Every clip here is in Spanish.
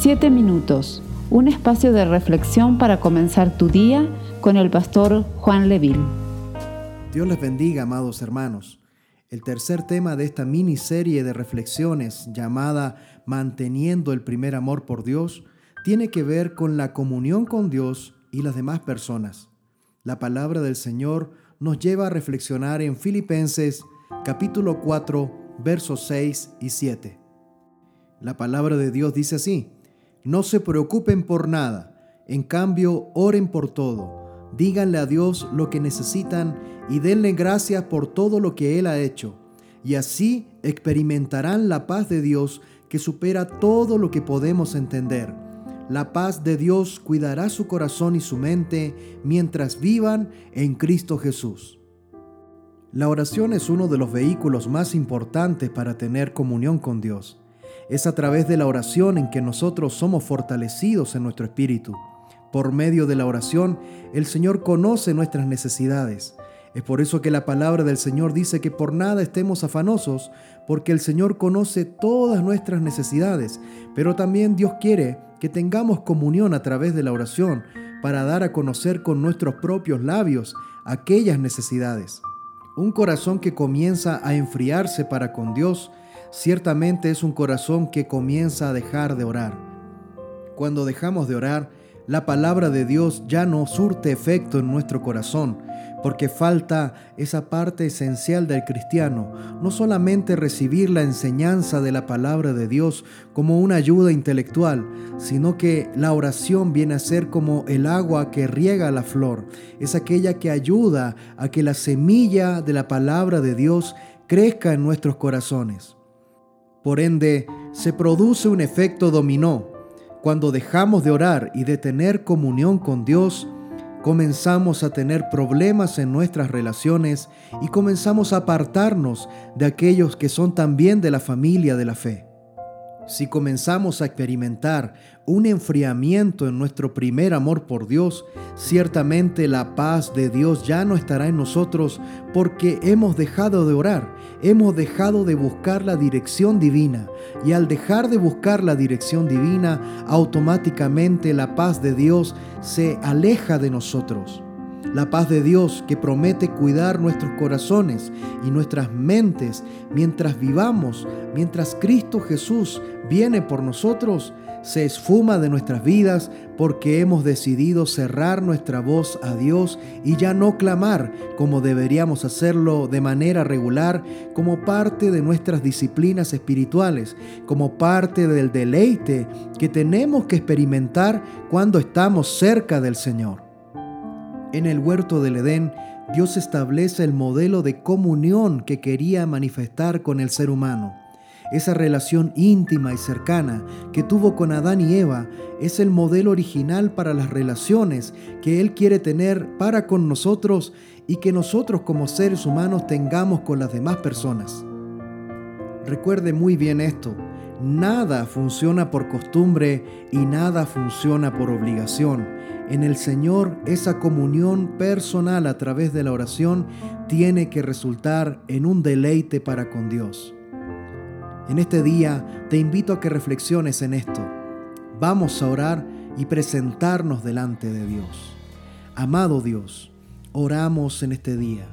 Siete minutos, un espacio de reflexión para comenzar tu día con el pastor Juan Leville. Dios les bendiga, amados hermanos. El tercer tema de esta miniserie de reflexiones llamada Manteniendo el primer amor por Dios tiene que ver con la comunión con Dios y las demás personas. La palabra del Señor nos lleva a reflexionar en Filipenses capítulo 4 versos 6 y 7. La palabra de Dios dice así, no se preocupen por nada, en cambio oren por todo, díganle a Dios lo que necesitan y denle gracias por todo lo que Él ha hecho, y así experimentarán la paz de Dios que supera todo lo que podemos entender. La paz de Dios cuidará su corazón y su mente mientras vivan en Cristo Jesús. La oración es uno de los vehículos más importantes para tener comunión con Dios. Es a través de la oración en que nosotros somos fortalecidos en nuestro espíritu. Por medio de la oración, el Señor conoce nuestras necesidades. Es por eso que la palabra del Señor dice que por nada estemos afanosos, porque el Señor conoce todas nuestras necesidades, pero también Dios quiere que tengamos comunión a través de la oración para dar a conocer con nuestros propios labios aquellas necesidades. Un corazón que comienza a enfriarse para con Dios ciertamente es un corazón que comienza a dejar de orar. Cuando dejamos de orar, la palabra de Dios ya no surte efecto en nuestro corazón, porque falta esa parte esencial del cristiano, no solamente recibir la enseñanza de la palabra de Dios como una ayuda intelectual, sino que la oración viene a ser como el agua que riega la flor, es aquella que ayuda a que la semilla de la palabra de Dios crezca en nuestros corazones. Por ende, se produce un efecto dominó cuando dejamos de orar y de tener comunión con Dios, comenzamos a tener problemas en nuestras relaciones y comenzamos a apartarnos de aquellos que son también de la familia de la fe. Si comenzamos a experimentar un enfriamiento en nuestro primer amor por Dios, ciertamente la paz de Dios ya no estará en nosotros porque hemos dejado de orar, hemos dejado de buscar la dirección divina y al dejar de buscar la dirección divina, automáticamente la paz de Dios se aleja de nosotros. La paz de Dios que promete cuidar nuestros corazones y nuestras mentes mientras vivamos, mientras Cristo Jesús viene por nosotros, se esfuma de nuestras vidas porque hemos decidido cerrar nuestra voz a Dios y ya no clamar como deberíamos hacerlo de manera regular como parte de nuestras disciplinas espirituales, como parte del deleite que tenemos que experimentar cuando estamos cerca del Señor. En el huerto del Edén, Dios establece el modelo de comunión que quería manifestar con el ser humano. Esa relación íntima y cercana que tuvo con Adán y Eva es el modelo original para las relaciones que Él quiere tener para con nosotros y que nosotros como seres humanos tengamos con las demás personas. Recuerde muy bien esto, nada funciona por costumbre y nada funciona por obligación en el Señor, esa comunión personal a través de la oración tiene que resultar en un deleite para con Dios. En este día te invito a que reflexiones en esto. Vamos a orar y presentarnos delante de Dios. Amado Dios, oramos en este día.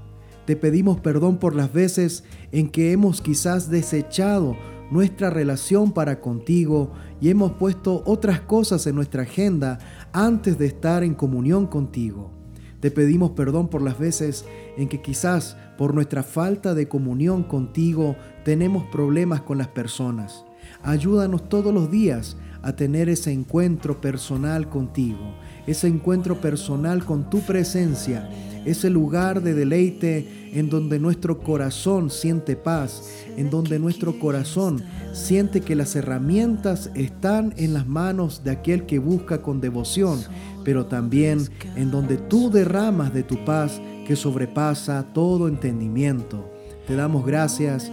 Te pedimos perdón por las veces en que hemos quizás desechado nuestra relación para contigo y hemos puesto otras cosas en nuestra agenda antes de estar en comunión contigo. Te pedimos perdón por las veces en que quizás por nuestra falta de comunión contigo tenemos problemas con las personas. Ayúdanos todos los días a tener ese encuentro personal contigo, ese encuentro personal con tu presencia ese lugar de deleite en donde nuestro corazón siente paz, en donde nuestro corazón siente que las herramientas están en las manos de aquel que busca con devoción, pero también en donde tú derramas de tu paz que sobrepasa todo entendimiento. Te damos gracias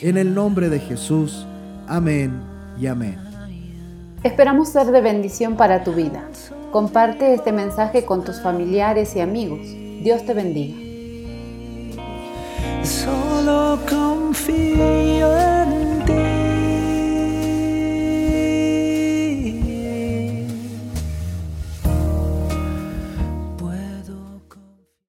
en el nombre de Jesús. Amén y amén. Esperamos ser de bendición para tu vida. Comparte este mensaje con tus familiares y amigos. Dios te bendiga.